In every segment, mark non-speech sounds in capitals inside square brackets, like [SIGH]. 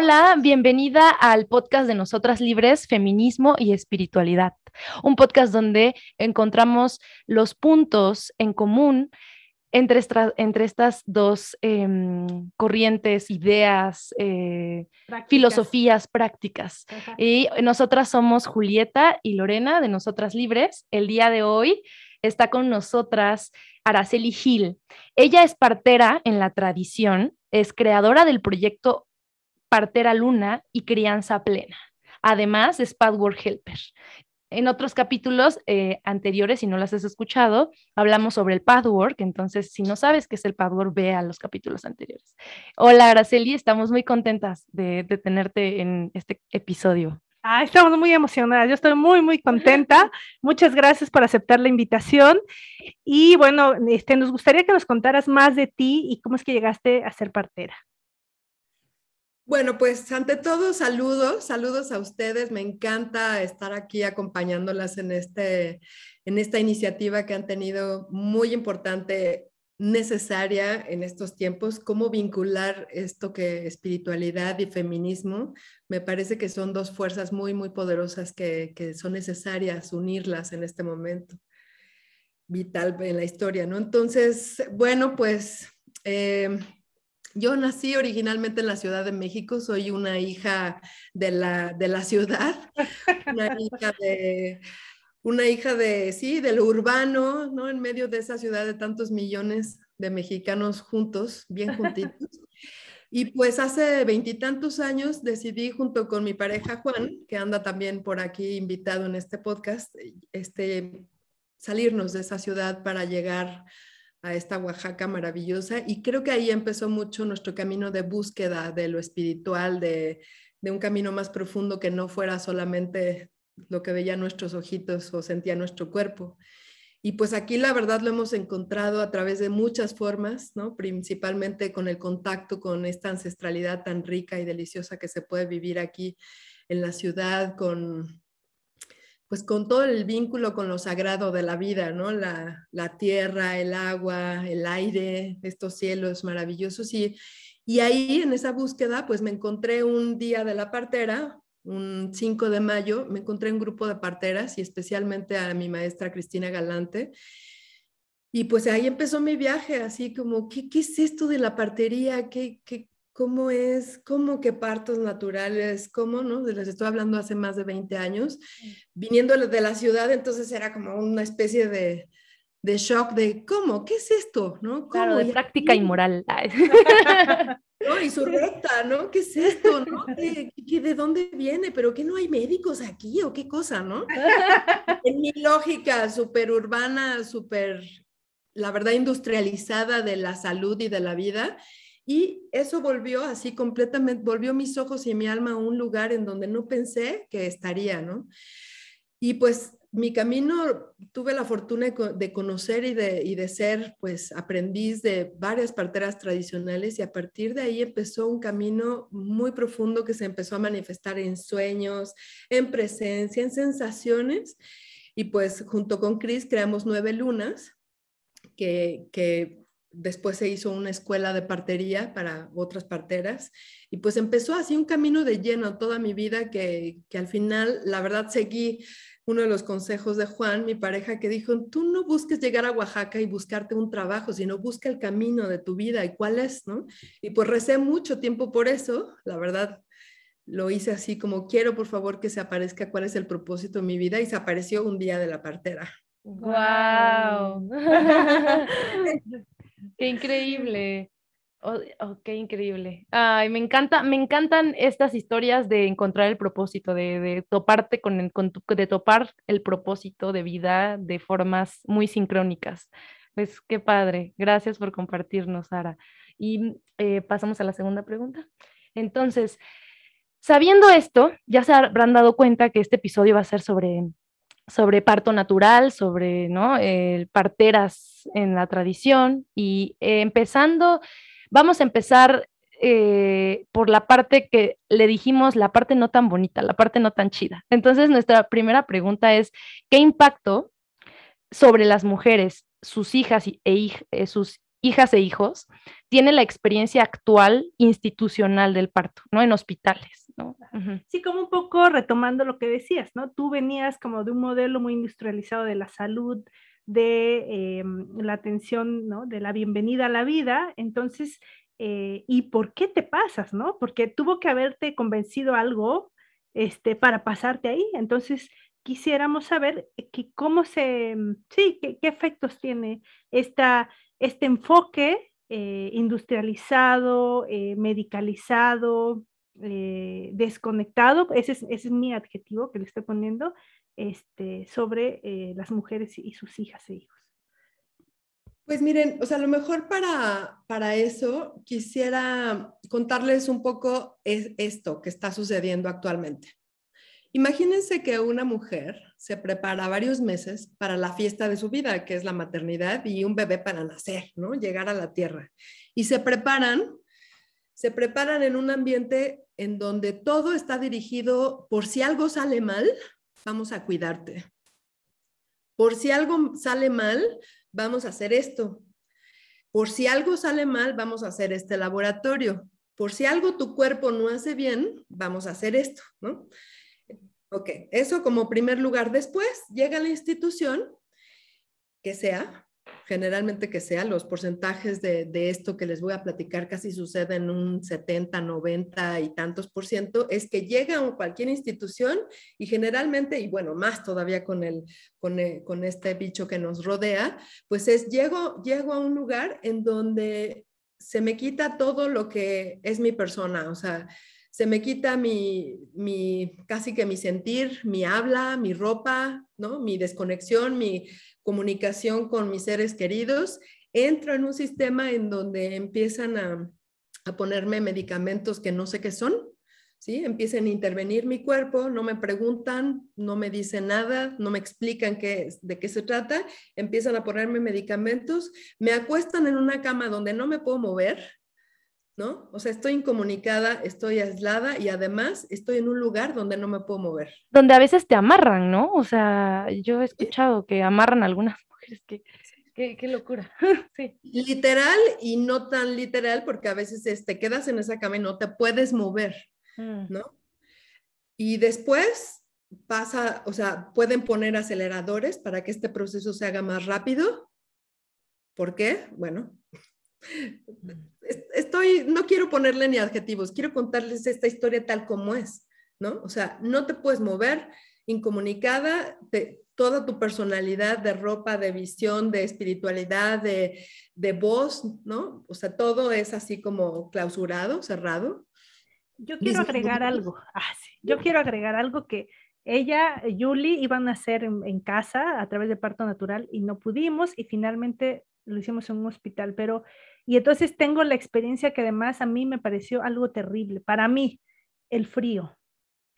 Hola, bienvenida al podcast de Nosotras Libres, Feminismo y Espiritualidad, un podcast donde encontramos los puntos en común entre, entre estas dos em, corrientes, ideas, eh, filosofías prácticas. Y nosotras somos Julieta y Lorena de Nosotras Libres. El día de hoy está con nosotras Araceli Gil. Ella es partera en la tradición, es creadora del proyecto partera luna y crianza plena. Además, es Padwork Helper. En otros capítulos eh, anteriores, si no las has escuchado, hablamos sobre el Padwork, entonces si no sabes qué es el Padwork, ve a los capítulos anteriores. Hola, Araceli, estamos muy contentas de, tenerte en este episodio. Ah, estamos muy emocionadas, yo estoy muy, muy contenta. [LAUGHS] Muchas gracias por aceptar la invitación. Y bueno, este, nos gustaría que nos contaras más de ti y cómo es que llegaste a ser partera. Bueno, pues ante todo, saludos, saludos a ustedes. Me encanta estar aquí acompañándolas en, este, en esta iniciativa que han tenido muy importante, necesaria en estos tiempos. Cómo vincular esto que espiritualidad y feminismo. Me parece que son dos fuerzas muy, muy poderosas que, son necesarias unirlas en este momento vital en la historia, ¿no? Entonces, bueno, pues... Eh, yo nací originalmente en la Ciudad de México, soy una hija de la, de la ciudad, una hija de, sí, de lo urbano, ¿no? En medio de esa ciudad de tantos millones de mexicanos juntos, bien juntitos. Y pues hace veintitantos años decidí junto con mi pareja Juan, que anda también por aquí invitado en este podcast, este, salirnos de esa ciudad para llegar a esta Oaxaca maravillosa y creo que ahí empezó mucho nuestro camino de búsqueda de lo espiritual, de, un camino más profundo que no fuera solamente lo que veía nuestros ojitos o sentía nuestro cuerpo. Y pues aquí la verdad lo hemos encontrado a través de muchas formas, ¿no? Principalmente con el contacto con esta ancestralidad tan rica y deliciosa que se puede vivir aquí en la ciudad, con pues con todo el vínculo con lo sagrado de la vida, ¿no? La, tierra, el agua, el aire, estos cielos maravillosos. Y, y ahí en esa búsqueda, pues me encontré un día de la partera, un 5 de mayo, me encontré un grupo de parteras y especialmente a mi maestra Cristina Galante. Y pues ahí empezó mi viaje, así como, ¿qué, qué es esto de la partería? ¿Qué, qué, cómo es, cómo que partos naturales, cómo, ¿no? Les estoy hablando hace más de 20 años, viniendo de la ciudad, entonces era como una especie de, de shock de, ¿cómo? ¿Qué es esto? ¿No? Claro, de práctica inmoral. [LAUGHS] ¿no? Y su recta, ¿no? ¿Qué es esto? ¿no? ¿Qué, de dónde viene? ¿Pero qué no hay médicos aquí o qué cosa, no? [LAUGHS] en mi lógica súper urbana, súper, la verdad, industrializada de la salud y de la vida, y eso volvió así completamente, volvió mis ojos y mi alma a un lugar en donde no pensé que estaría, ¿no? Y pues mi camino, tuve la fortuna de conocer y de, y de ser pues aprendiz de varias parteras tradicionales y a partir de ahí empezó un camino muy profundo que se empezó a manifestar en sueños, en presencia, en sensaciones. Y pues junto con Chris creamos Nueve Lunas, que, que después se hizo una escuela de partería para otras parteras y pues empezó así un camino de lleno toda mi vida que, que, al final la verdad seguí uno de los consejos de Juan, mi pareja, que dijo, tú no busques llegar a Oaxaca y buscarte un trabajo, sino busca el camino de tu vida y cuál es, ¿no? Y pues recé mucho tiempo por eso, la verdad lo hice así como quiero por favor que se aparezca cuál es el propósito de mi vida y se apareció un día de la partera. Wow. [LAUGHS] [LAUGHS] Qué increíble. Oh, oh, qué increíble. Ay, me encanta, me encantan estas historias de encontrar el propósito, de, toparte con, el, de topar el propósito de vida de formas muy sincrónicas. Pues qué padre. Gracias por compartirnos, Sara. Y eh, pasamos a la segunda pregunta. Entonces, sabiendo esto, ya se habrán dado cuenta que este episodio va a ser sobre sobre parto natural, sobre ¿no? parteras en la tradición y eh, empezando, vamos a empezar eh, por la parte que le dijimos, la parte no tan bonita, la parte no tan chida. Entonces, nuestra primera pregunta es, ¿qué impacto sobre las mujeres, sus hijas e eh, sus hijas e hijos, tiene la experiencia actual institucional del parto, ¿no? En hospitales, ¿no? Sí, como un poco retomando lo que decías, ¿no? Tú venías como de un modelo muy industrializado de la salud, de em, la atención, ¿no? De la bienvenida a la vida, entonces, eh, ¿y por qué te pasas, no? Porque tuvo que haberte convencido algo, este, para pasarte ahí, entonces, quisiéramos saber que cómo se, sí, qué, qué efectos tiene esta este enfoque eh, industrializado, eh, medicalizado, eh, desconectado, ese es, mi adjetivo que le estoy poniendo, este, sobre las mujeres y sus hijas e hijos. Pues miren, o sea, a lo mejor para, para eso quisiera contarles un poco esto que está sucediendo actualmente. Imagínense que una mujer se prepara varios meses para la fiesta de su vida, que es la maternidad y un bebé para nacer, ¿no? Llegar a la tierra. Y se preparan, se preparan en un ambiente en donde todo está dirigido por si algo sale mal, vamos a cuidarte. Por si algo sale mal, vamos a hacer esto. Por si algo sale mal, vamos a hacer este laboratorio. Por si algo tu cuerpo no hace bien, vamos a hacer esto, ¿no? Ok, eso como primer lugar. Después llega la institución, que sea, generalmente que sea, los porcentajes de, esto que les voy a platicar casi suceden en un 70, 90 y tantos por ciento, es que llega a cualquier institución y generalmente, y bueno, más todavía con, el, con, con este bicho que nos rodea, pues es, llego, llego a un lugar en donde se me quita todo lo que es mi persona, o sea, se me quita mi, mi, casi que mi sentir, mi habla, mi ropa, ¿no? mi desconexión, mi comunicación con mis seres queridos. Entro en un sistema en donde empiezan a, a ponerme medicamentos que no sé qué son, ¿sí? Empiezan a intervenir mi cuerpo, no me preguntan, no me dicen nada, no me explican qué, de qué se trata, empiezan a ponerme medicamentos, me acuestan en una cama donde no me puedo mover, ¿no? O sea, estoy incomunicada, estoy aislada y además estoy en un lugar donde no me puedo mover. Donde a veces te amarran, ¿no? O sea, yo he escuchado que amarran a algunas [LAUGHS] mujeres, que, qué, locura. [LAUGHS] sí. Literal y no tan literal, porque a veces te este, quedas en esa cama y no te puedes mover, mm. ¿no? Y después pasa, o sea, pueden poner aceleradores para que este proceso se haga más rápido. ¿Por qué? Bueno, estoy, no quiero ponerle ni adjetivos, quiero contarles esta historia tal como es, ¿no? O sea, no te puedes mover incomunicada, toda tu personalidad de ropa, de visión, de espiritualidad, de, de voz, ¿no? O sea, todo es así como clausurado, cerrado. Yo quiero agregar algo, ah, yo quiero agregar algo que ella, Julie, iban a hacer en, en, casa a través de parto natural y no pudimos y finalmente lo hicimos en un hospital, pero y entonces tengo la experiencia que además a mí me pareció algo terrible. Para mí, el frío.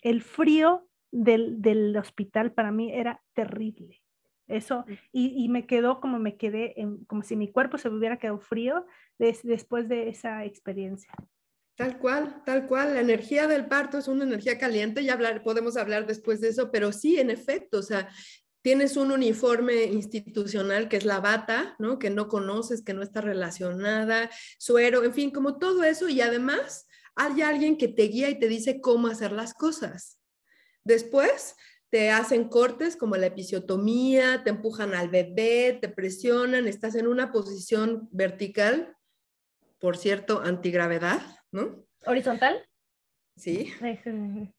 El frío del, hospital para mí era terrible. Eso, mm. y, me quedó como me quedé, como si mi cuerpo se hubiera quedado frío después de esa experiencia. Tal cual, tal cual. La energía del parto es una energía caliente, ya hablar, podemos hablar después de eso, pero sí, en efecto, o sea, tienes un uniforme institucional que es la bata, ¿no? Que no conoces, que no está relacionada, suero, en fin, como todo eso y además hay alguien que te guía y te dice cómo hacer las cosas. Después te hacen cortes como la episiotomía, te empujan al bebé, te presionan, estás en una posición vertical, por cierto, antigravedad, ¿no? ¿Horizontal? Sí. [LAUGHS]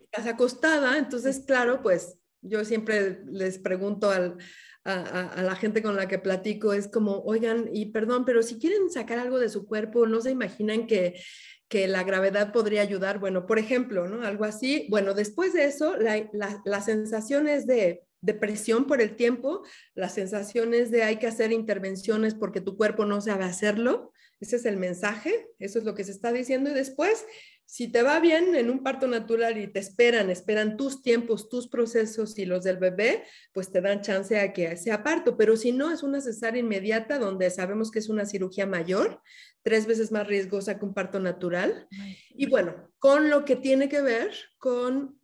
Estás acostada, entonces, claro, pues yo siempre les pregunto a, la gente con la que platico, es como, oigan, y perdón, pero si quieren sacar algo de su cuerpo, ¿no se imaginan que, la gravedad podría ayudar? Bueno, por ejemplo, ¿no? Algo así. Bueno, después de eso, las sensaciones de, de presión por el tiempo, las sensaciones de hay que hacer intervenciones porque tu cuerpo no sabe hacerlo, ese es el mensaje, eso es lo que se está diciendo. Y después si te va bien en un parto natural y te esperan, esperan tus tiempos, tus procesos y los del bebé, pues te dan chance a que sea parto. Pero si no, es una cesárea inmediata donde sabemos que es una cirugía mayor, tres veces más riesgosa que un parto natural. Y bueno, con lo que tiene que ver con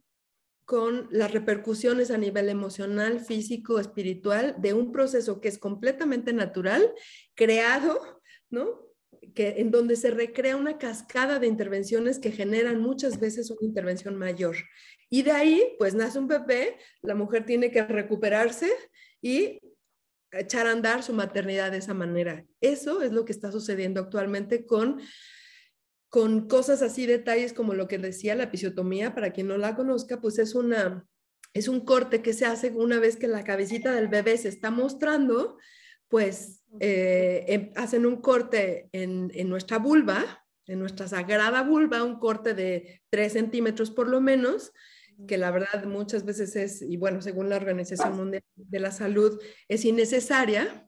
con las repercusiones a nivel emocional, físico, espiritual de un proceso que es completamente natural, creado, ¿no? Que, en donde se recrea una cascada de intervenciones que generan muchas veces una intervención mayor. Y de ahí, pues nace un bebé, la mujer tiene que recuperarse y echar a andar su maternidad de esa manera. Eso es lo que está sucediendo actualmente con con cosas así, detalles como lo que decía la episiotomía, para quien no la conozca, pues es una es un corte que se hace una vez que la cabecita del bebé se está mostrando, pues eh, em, hacen un corte en, en, nuestra vulva, en nuestra sagrada vulva, un corte de 3 centímetros por lo menos, que la verdad muchas veces es, y bueno, según la Organización Mundial de la Salud, es innecesaria.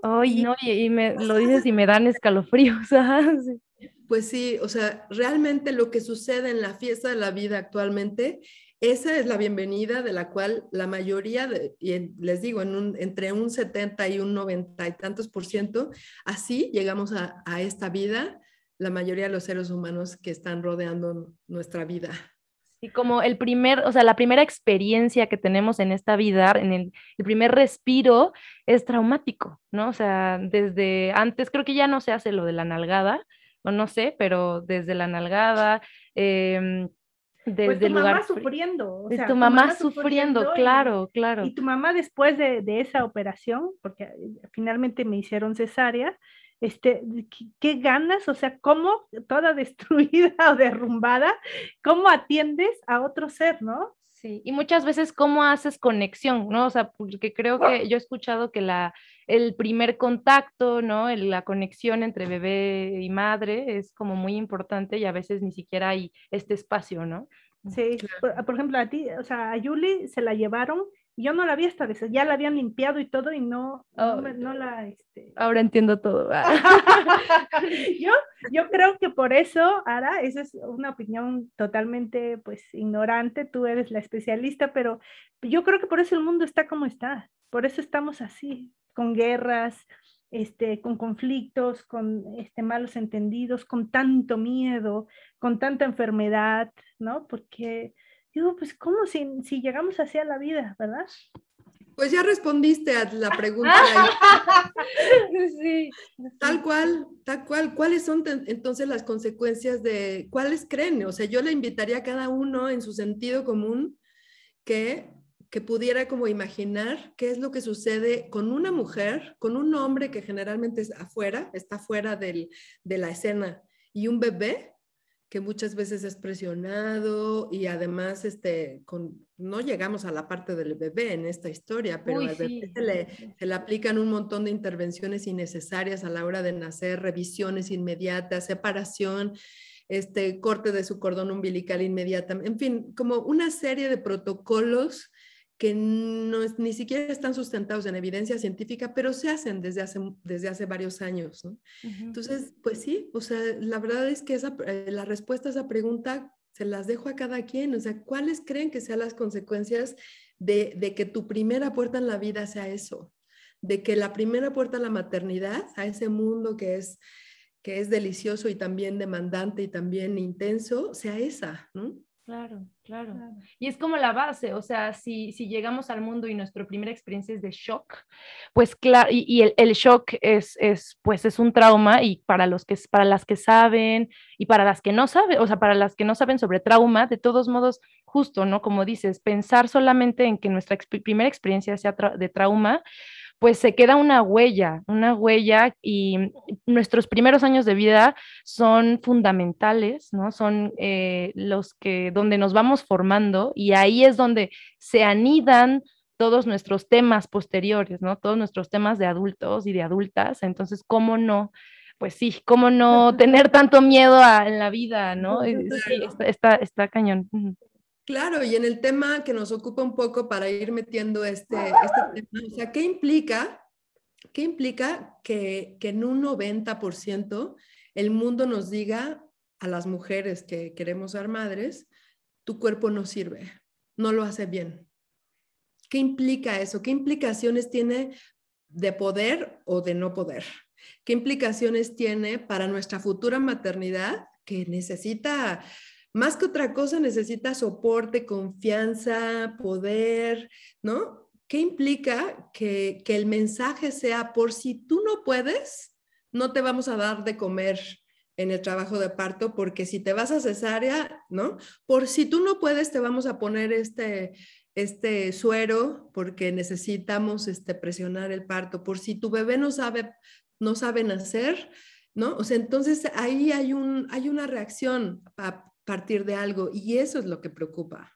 Ay, no, y, me lo dices y me dan escalofríos. [LAUGHS] Pues sí, o sea, realmente lo que sucede en la fiesta de la vida actualmente, esa es la bienvenida de la cual la mayoría, de, y les digo, en un, entre un 70 y un 90 y tantos por ciento, así llegamos a, a esta vida, la mayoría de los seres humanos que están rodeando nuestra vida. Y como el primer, o sea, la primera experiencia que tenemos en esta vida, en el, el, primer respiro, es traumático, ¿no? O sea, desde antes, creo que ya no se hace lo de la nalgada, o no sé, pero desde la nalgada, eh, desde pues tu el mamá lugar. sufriendo. O de sea, tu mamá, sufriendo, claro, claro. Y tu mamá después de, de esa operación, porque eh, finalmente me hicieron cesárea, este, ¿qué, qué ganas? O sea, ¿cómo toda [LAUGHS] destruida o derrumbada, cómo atiendes a otro ser, no? Sí, y muchas veces cómo haces conexión, ¿no? O sea, porque creo que yo he escuchado que la, el primer contacto, ¿no? El- la conexión entre bebé y madre es como muy importante y a veces ni siquiera hay este espacio, ¿no? Sí, por, por ejemplo, a ti, o sea, a Yuli se la llevaron yo no la vi hasta ya la habían limpiado y todo y no, no, Oh, no la, este, Ahora entiendo todo. [LAUGHS] yo, yo creo que por eso, Ara, esa es una opinión totalmente pues ignorante, tú eres la especialista, pero yo creo que por eso el mundo está como está, por eso estamos así, con guerras, este, con conflictos, con este, malos entendidos, con tanto miedo, con tanta enfermedad, ¿no? Porque digo, pues, ¿cómo si, si llegamos así a la vida, verdad? Pues ya respondiste a la [LAUGHS] pregunta. [LAUGHS] sí. Tal cual, tal cual. ¿Cuáles son entonces las consecuencias de, cuáles creen? O sea, yo le invitaría a cada uno en su sentido común que, que pudiera como imaginar qué es lo que sucede con una mujer, con un hombre que generalmente es afuera, está fuera del, de la escena, y un bebé que muchas veces es presionado y además este, con, no llegamos a la parte del bebé en esta historia, pero Uy, al bebé sí. se le, se le aplican un montón de intervenciones innecesarias a la hora de nacer, revisiones inmediatas, separación, este corte de su cordón umbilical inmediata, en fin, como una serie de protocolos que no es- ni siquiera están sustentados en evidencia científica, pero se hacen desde hace, desde hace varios años. ¿no? Entonces, pues sí, o sea, la verdad es que esa, eh, la respuesta a esa pregunta se las dejo a cada quien. O sea, ¿cuáles creen que sean las consecuencias de, de que tu primera puerta en la vida sea eso? De que la primera puerta a la maternidad, a ese mundo que es, que es delicioso y también demandante y también intenso, sea esa, ¿no? Claro, claro. Y es como la base, o sea, si, si llegamos al mundo y nuestra primera experiencia es de shock, pues claro, y, y el, el shock es, es, pues es un trauma y para, los que, para las que saben y para las que no saben, o sea, para las que no saben sobre trauma, de todos modos, justo, ¿no? Como dices, pensar solamente en que nuestra exp- primera experiencia sea tra- de trauma, pues se queda una huella, una huella y nuestros primeros años de vida son fundamentales, ¿no? Son eh, los que, donde nos vamos formando y ahí es donde se anidan todos nuestros temas posteriores, ¿no? Todos nuestros temas de adultos y de adultas. Entonces, ¿cómo no? Pues sí, ¿cómo no [LAUGHS] tener tanto miedo a, en la vida, ¿no? Eh, Sí, está, está, está cañón. Claro, y en el tema que nos ocupa un poco para ir metiendo este, este tema, o sea, ¿qué implica? ¿Qué implica que, que en un 90% el mundo nos diga a las mujeres que queremos ser madres, tu cuerpo no sirve, no lo hace bien? ¿Qué implica eso? ¿Qué implicaciones tiene de poder o de no poder? ¿Qué implicaciones tiene para nuestra futura maternidad que necesita más que otra cosa necesita soporte, confianza, poder, ¿no? ¿Qué implica que, que el mensaje sea, por si tú no puedes, no te vamos a dar de comer en el trabajo de parto, porque si te vas a cesárea, ¿no? Por si tú no puedes, te vamos a poner este, este suero porque necesitamos este, presionar el parto. Por si tu bebé no sabe, no sabe nacer, ¿no? O sea, entonces ahí hay, un, hay una reacción partir de algo y eso es lo que preocupa.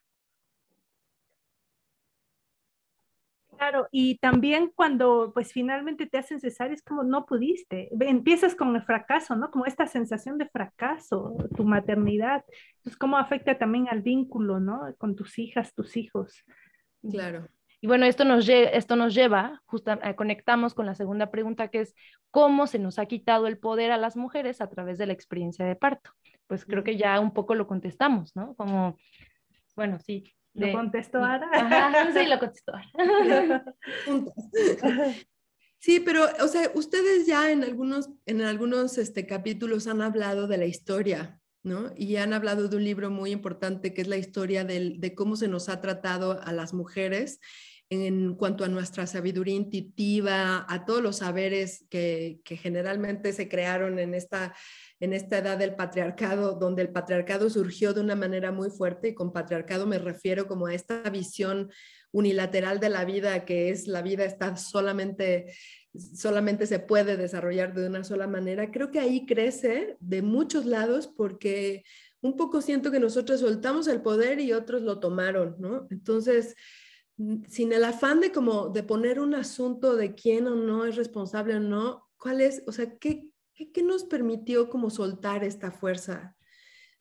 Claro, y también cuando pues finalmente te hacen cesárea es como no pudiste, empiezas con el fracaso, ¿no? Como esta sensación de fracaso, tu maternidad, entonces cómo afecta también al vínculo, ¿no? Con tus hijas, tus hijos. Claro. Y bueno, esto nos, esto nos lleva, justo eh, conectamos con la segunda pregunta que es, ¿cómo se nos ha quitado el poder a las mujeres a través de la experiencia de parto? Pues creo que ya un poco lo contestamos, ¿no? Como, bueno, sí, ¿Lo contestó Ana? sí, lo contestó Ana. [LAUGHS] Sí, pero, o sea, ustedes ya en algunos, en algunos este, capítulos han hablado de la historia, ¿no? Y han hablado de un libro muy importante que es la historia de cómo se nos ha tratado a las mujeres en cuanto a nuestra sabiduría intuitiva, a todos los saberes que, generalmente se crearon en esta en esta edad del patriarcado, donde el patriarcado surgió de una manera muy fuerte, y con patriarcado me refiero como a esta visión unilateral de la vida, que es la vida está solamente, solamente se puede desarrollar de una sola manera. Creo que ahí crece de muchos lados porque un poco siento que nosotros soltamos el poder y otros lo tomaron, ¿no? Entonces, sin el afán de como de poner un asunto de quién o no es responsable o no, ¿cuál es, o sea, qué, ¿Qué, nos permitió como soltar esta fuerza?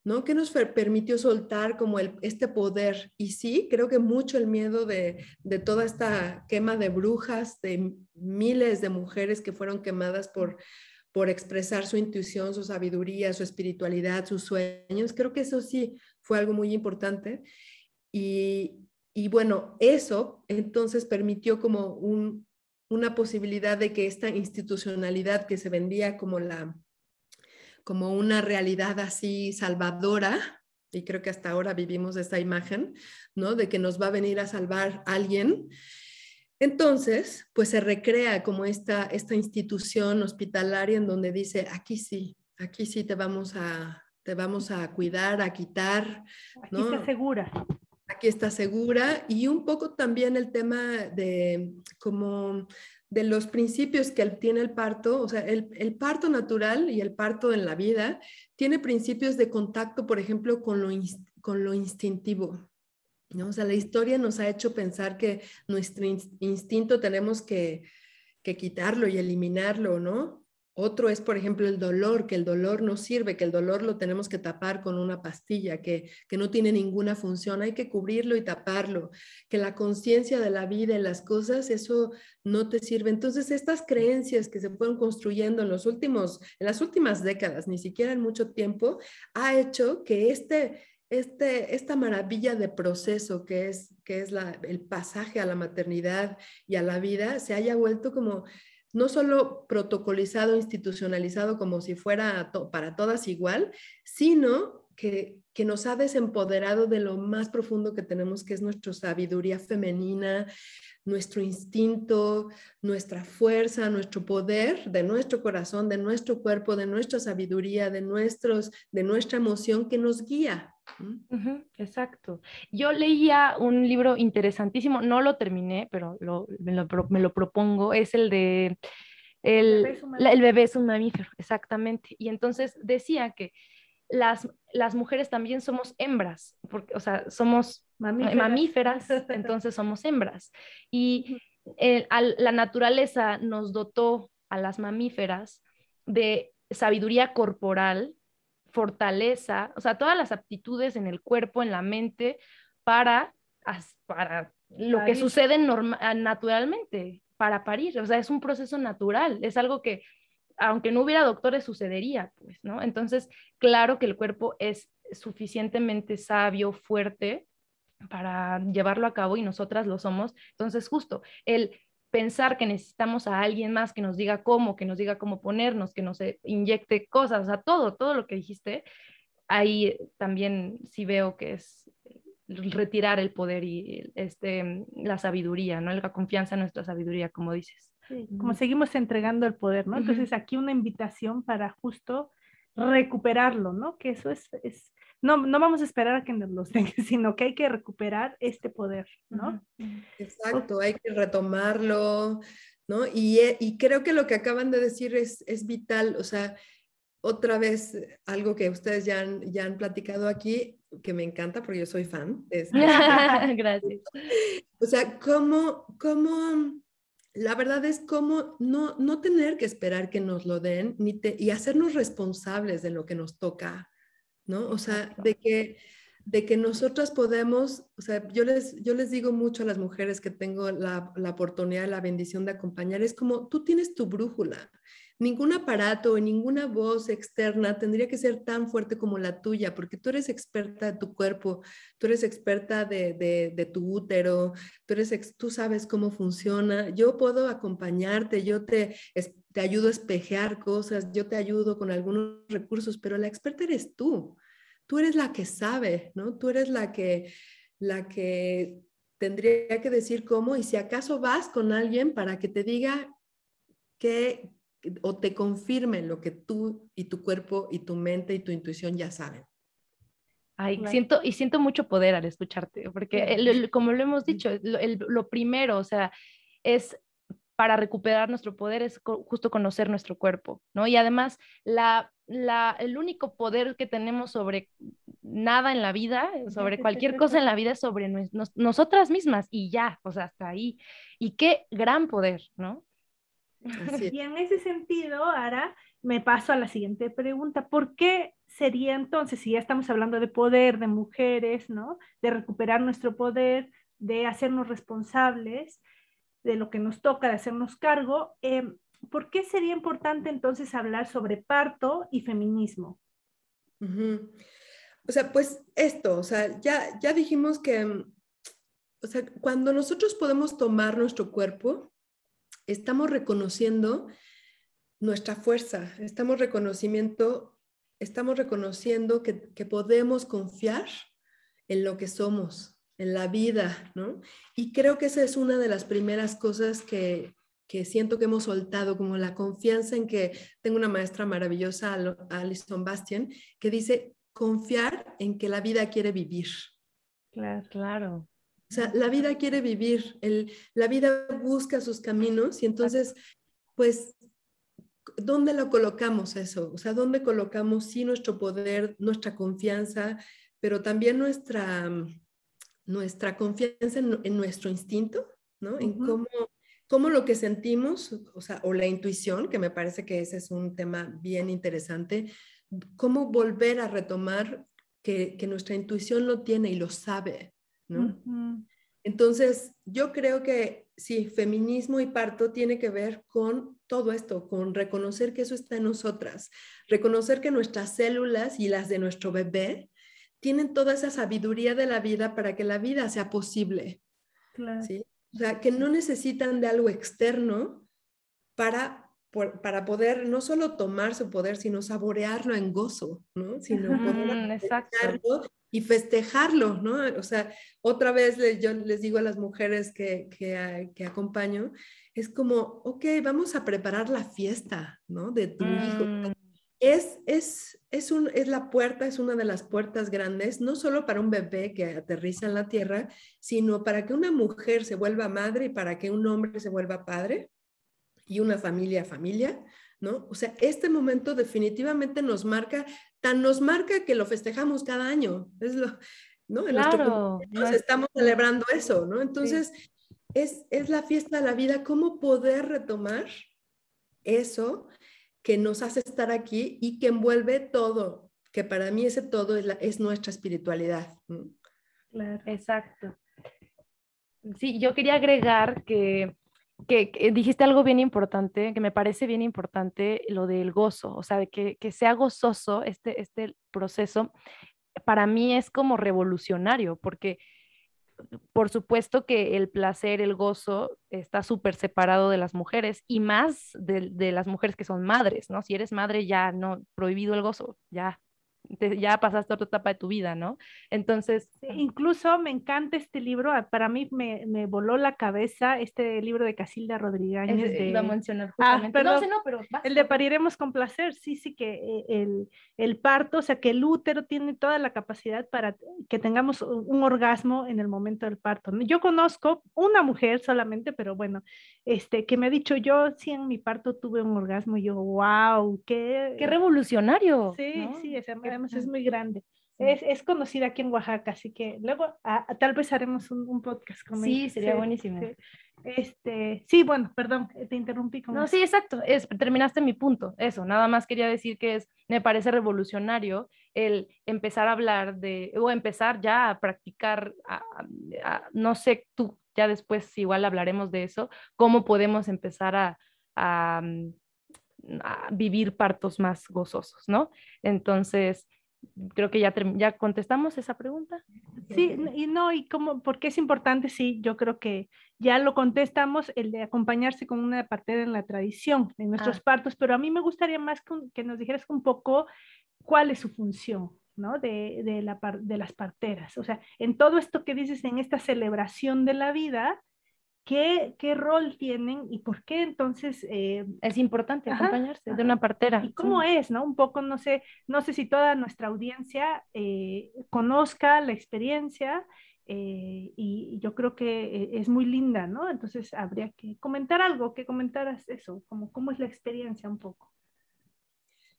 ¿no? ¿Qué nos permitió soltar como el, este poder? Y sí, creo que mucho el miedo de, de, toda esta quema de brujas, de miles de mujeres que fueron quemadas por, por expresar su intuición, su sabiduría, su espiritualidad, sus sueños. Creo que eso sí fue algo muy importante. Y, y bueno, eso entonces permitió como un, una posibilidad de que esta institucionalidad que se vendía como la como una realidad así salvadora, y creo que hasta ahora vivimos esta imagen, ¿no? De que nos va a venir a salvar alguien. Entonces, pues se recrea como esta, esta institución hospitalaria en donde dice, aquí sí, aquí sí te vamos a, te vamos a cuidar, a quitar. ¿no? Aquí está segura. Aquí está segura. Y un poco también el tema de como de los principios que tiene el parto, o sea, el, parto natural y el parto en la vida tiene principios de contacto, por ejemplo, con lo, con lo instintivo. ¿no? O sea, la historia nos ha hecho pensar que nuestro instinto tenemos que, que quitarlo y eliminarlo, ¿no? Otro es, por ejemplo, el dolor, que el dolor no sirve, que el dolor lo tenemos que tapar con una pastilla, que, que no tiene ninguna función, hay que cubrirlo y taparlo, que la conciencia de la vida y las cosas, eso no te sirve. Entonces, estas creencias que se fueron construyendo en, los últimos, en las últimas décadas, ni siquiera en mucho tiempo, ha hecho que este, este, esta maravilla de proceso que es, que es el pasaje a la maternidad y a la vida se haya vuelto como no solo protocolizado, institucionalizado como si fuera para todas igual, sino que, que, nos ha desempoderado de lo más profundo que tenemos, que es nuestra sabiduría femenina, nuestro instinto, nuestra fuerza, nuestro poder de nuestro corazón, de nuestro cuerpo, de nuestra sabiduría, de, nuestros, de nuestra emoción que nos guía exacto. Yo leía un libro interesantísimo, no lo terminé, pero me, lo, propongo, es el de el, bebé es un mamífero, exactamente. Y entonces decía que las, las mujeres también somos hembras, porque, o sea, somos mamíferas, [LAUGHS] entonces somos hembras. Y la naturaleza nos dotó a las mamíferas de sabiduría corporal fortaleza, o sea, todas las aptitudes en el cuerpo, en la mente, para, para lo que sucede naturalmente, para parir. O sea, es un proceso natural, es algo que, aunque no hubiera doctores, sucedería, pues, ¿no? Entonces, claro que el cuerpo es suficientemente sabio, fuerte para llevarlo a cabo y nosotras lo somos. Entonces, justo el pensar que necesitamos a alguien más que nos diga cómo, que nos diga cómo ponernos, que nos eh, inyecte cosas, o sea, todo, todo lo que dijiste, ahí también sí veo que es retirar el poder y este, la sabiduría, ¿no? La confianza en nuestra sabiduría, como dices. como seguimos entregando el poder, ¿no? Entonces aquí una invitación para justo recuperarlo, ¿no? Que eso es, es no, no vamos a esperar a que nos los den, [LAUGHS] sino que hay que recuperar este poder, ¿no? Exacto, hay que retomarlo, ¿no? Y, eh, y, creo que lo que acaban de decir es, es vital, o sea, otra vez algo que ustedes ya han, ya han platicado aquí, que me encanta porque yo soy fan. [LAUGHS] Es, Gracias. O sea, cómo, cómo, la verdad es cómo no, no tener que esperar que nos lo den ni y hacernos responsables de lo que nos toca, ¿no? O sea, de que, de que nosotras podemos, o sea, yo les, yo les digo mucho a las mujeres que tengo la, la oportunidad, la bendición de acompañar, es como tú tienes tu brújula ningún aparato o ninguna voz externa tendría que ser tan fuerte como la tuya, porque tú eres experta de tu cuerpo, tú eres experta de, tu útero, tú, eres, tú sabes cómo funciona. Yo puedo acompañarte, yo te, te ayudo a espejear cosas, yo te ayudo con algunos recursos, pero la experta eres tú. Tú eres la que sabe, ¿no? Tú eres la que, la que tendría que decir cómo y si acaso vas con alguien para que te diga qué, o te confirmen lo que tú y tu cuerpo y tu mente y tu intuición ya saben. Ay, siento, y siento mucho poder al escucharte, porque como lo hemos dicho, lo, primero, o sea, es para recuperar nuestro poder es justo conocer nuestro cuerpo, ¿no? Y además, la, la, el único poder que tenemos sobre nada en la vida, sobre cualquier [LAUGHS] cosa en la vida es sobre nosotras mismas y ya, o sea, hasta ahí. Y qué gran poder, ¿no? Y en ese sentido, ahora me paso a la siguiente pregunta. ¿Por qué sería entonces, si ya estamos hablando de poder, de mujeres, ¿no? De recuperar nuestro poder, de hacernos responsables de lo que nos toca, de hacernos cargo, em, ¿por qué sería importante entonces hablar sobre parto y feminismo? O sea, pues esto, o sea, ya, ya dijimos que, o sea, cuando nosotros podemos tomar nuestro cuerpo, estamos reconociendo nuestra fuerza, estamos, reconocimiento, estamos reconociendo que, podemos confiar en lo que somos, en la vida, ¿no? Y creo que esa es una de las primeras cosas que, que siento que hemos soltado, como la confianza en que tengo una maestra maravillosa, Alison Bastian, que dice confiar en que la vida quiere vivir. Claro, claro. O sea, la vida quiere vivir, el, la vida busca sus caminos y entonces, pues, ¿dónde lo colocamos eso? O sea, ¿dónde colocamos sí nuestro poder, nuestra confianza, pero también nuestra, nuestra confianza en, nuestro instinto, ¿no? En cómo, cómo, lo que sentimos, o sea, o la intuición, que me parece que ese es un tema bien interesante, cómo volver a retomar que, que nuestra intuición lo tiene y lo sabe, entonces, yo creo que sí, feminismo y parto tiene que ver con todo esto, con reconocer que eso está en nosotras, reconocer que nuestras células y las de nuestro bebé tienen toda esa sabiduría de la vida para que la vida sea posible. O sea, que no necesitan de algo externo para, para poder no solo tomar su poder, sino saborearlo en gozo, ¿no? Sino poder y festejarlo, ¿no? O sea, otra vez yo les digo a las mujeres que, que, acompaño, es como, ok, vamos a preparar la fiesta, ¿no? De tu hijo. Mm. Es, es, es, un, es la puerta, es una de las puertas grandes, no solo para un bebé que aterriza en la tierra, sino para que una mujer se vuelva madre y para que un hombre se vuelva padre y una familia familia, ¿no? O sea, este momento definitivamente nos marca tan nos marca que lo festejamos cada año. Es lo, ¿no? En claro, estamos celebrando eso, ¿no? Entonces, es, es la fiesta de la vida, cómo poder retomar eso que nos hace estar aquí y que envuelve todo, que para mí ese todo es, es nuestra espiritualidad. Claro. Exacto. Sí, yo quería agregar que que, dijiste algo bien importante, que me parece bien importante, lo del gozo, o sea, que, que sea gozoso este, este proceso, para mí es como revolucionario, porque por supuesto que el placer, el gozo está súper separado de las mujeres y más de, de, las mujeres que son madres, ¿no? Si eres madre ya no, prohibido el gozo, ya, ya pasaste otra etapa de tu vida, ¿no? Entonces... incluso me encanta este libro, para mí me, me, voló la cabeza este libro de Casilda Rodríguez. de... Iba a mencionar ah, justamente. Ah, no, no, pero el de Pariremos con Placer, sí, sí, que eh, el, el, parto, o sea, que el útero tiene toda la capacidad para que tengamos un orgasmo en el momento del parto. Yo conozco una mujer solamente, pero bueno, este, que me ha dicho, yo sí en mi parto tuve un orgasmo, y yo, wow, qué... Qué revolucionario. Sí, sí, es, además es muy grande. Es, es, conocida aquí en Oaxaca, así que luego tal vez haremos un, podcast con ella. Sí, sería buenísimo. Sí. Este, sí, bueno, perdón, te interrumpí. no, sí, exacto, es, terminaste mi punto, eso, nada más quería decir que es, me parece revolucionario el empezar a hablar de, o empezar ya a practicar, no sé, tú, ya después igual hablaremos de eso, cómo podemos empezar a, a vivir partos más gozosos, ¿no? Entonces, creo que ya, ya contestamos esa pregunta. Sí, y no, y como, porque es importante, sí, yo creo que ya lo contestamos, el de acompañarse con una partera en la tradición, en nuestros ah. partos, pero a mí me gustaría más que, nos dijeras un poco cuál es su función, ¿no? De, de, la, de las parteras. O sea, en todo esto que dices, en esta celebración de la vida, ¿Qué, ¿Qué, rol tienen y por qué entonces eh, es importante acompañarse de una partera? ¿Y cómo es, no? Un poco, no sé, no sé si toda nuestra audiencia eh, conozca la experiencia eh, y yo creo que es muy linda, ¿no? Entonces habría que comentar algo, que comentaras eso, como cómo es la experiencia un poco.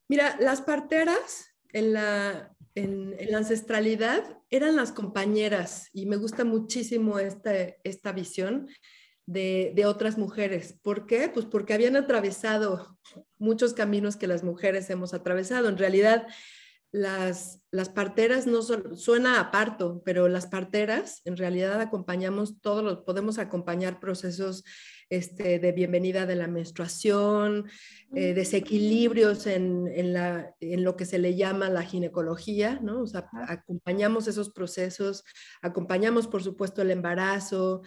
Mira, las parteras en la, en, la ancestralidad eran las compañeras y me gusta muchísimo esta, esta visión de, otras mujeres. ¿Por qué? Pues porque habían atravesado muchos caminos que las mujeres hemos atravesado. En realidad, las, las parteras no son, suena a parto, pero las parteras en realidad acompañamos todos los, podemos acompañar procesos este, de bienvenida de la menstruación, eh, desequilibrios en, en, la, en, lo que se le llama la ginecología, ¿no? O sea, acompañamos esos procesos, acompañamos por supuesto el embarazo,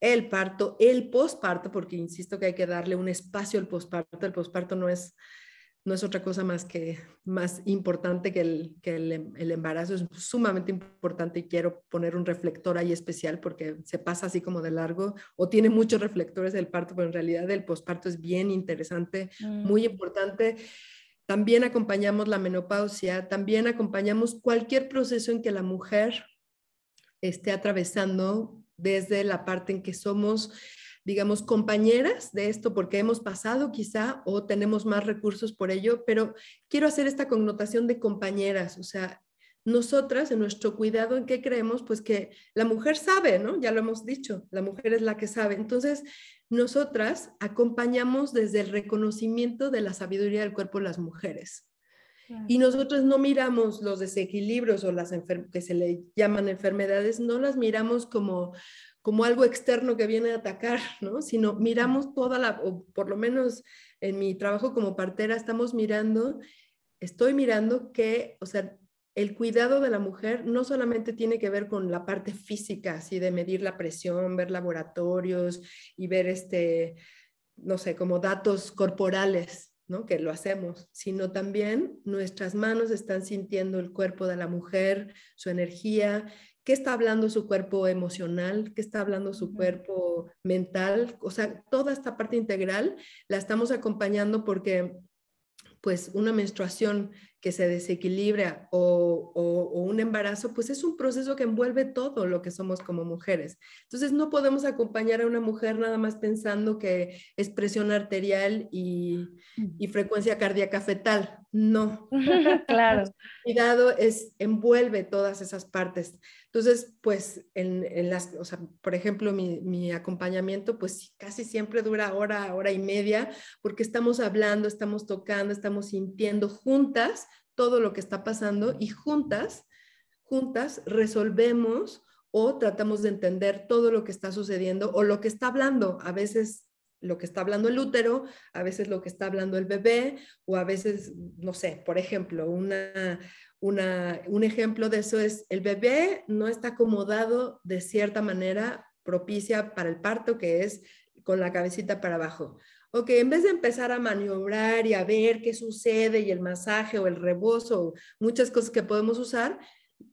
el parto, el posparto, porque insisto que hay que darle un espacio al posparto. El posparto no es, no es otra cosa más que más importante que, el, que el, el, embarazo. Es sumamente importante y quiero poner un reflector ahí especial porque se pasa así como de largo o tiene muchos reflectores el parto, pero en realidad el posparto es bien interesante, muy mm. importante. También acompañamos la menopausia, también acompañamos cualquier proceso en que la mujer esté atravesando desde la parte en que somos, digamos, compañeras de esto porque hemos pasado quizá o tenemos más recursos por ello, pero quiero hacer esta connotación de compañeras, o sea, nosotras en nuestro cuidado en qué creemos, pues que la mujer sabe, ¿no? Ya lo hemos dicho, la mujer es la que sabe. Entonces, nosotras acompañamos desde el reconocimiento de la sabiduría del cuerpo de las mujeres. Y nosotros no miramos los desequilibrios o las que se le llaman enfermedades, no las miramos como, como algo externo que viene a atacar, ¿no? Sino miramos toda la, o por lo menos en mi trabajo como partera, estamos mirando, estoy mirando que, o sea, el cuidado de la mujer no solamente tiene que ver con la parte física, así de medir la presión, ver laboratorios y ver este, no sé, como datos corporales, que lo hacemos, sino también nuestras manos están sintiendo el cuerpo de la mujer, su energía, qué está hablando su cuerpo emocional, qué está hablando su cuerpo mental, o sea, toda esta parte integral la estamos acompañando porque pues una menstruación que se desequilibra o, un embarazo, pues es un proceso que envuelve todo lo que somos como mujeres. Entonces no podemos acompañar a una mujer nada más pensando que es presión arterial y, y frecuencia cardíaca fetal. No. [LAUGHS] claro. [LAUGHS] Cuidado es, envuelve todas esas partes. Entonces, pues, en, las, o sea, por ejemplo, mi, mi, acompañamiento, pues casi siempre dura hora, hora y media, porque estamos hablando, estamos tocando, estamos sintiendo juntas todo lo que está pasando y juntas, juntas resolvemos o tratamos de entender todo lo que está sucediendo o lo que está hablando. A veces lo que está hablando el útero, a veces lo que está hablando el bebé, o a veces, no sé, por ejemplo, una, una, un ejemplo de eso es el bebé no está acomodado de cierta manera propicia para el parto, que es con la cabecita para abajo. Ok, en vez de empezar a maniobrar y a ver qué sucede y el masaje o el rebozo, muchas cosas que podemos usar,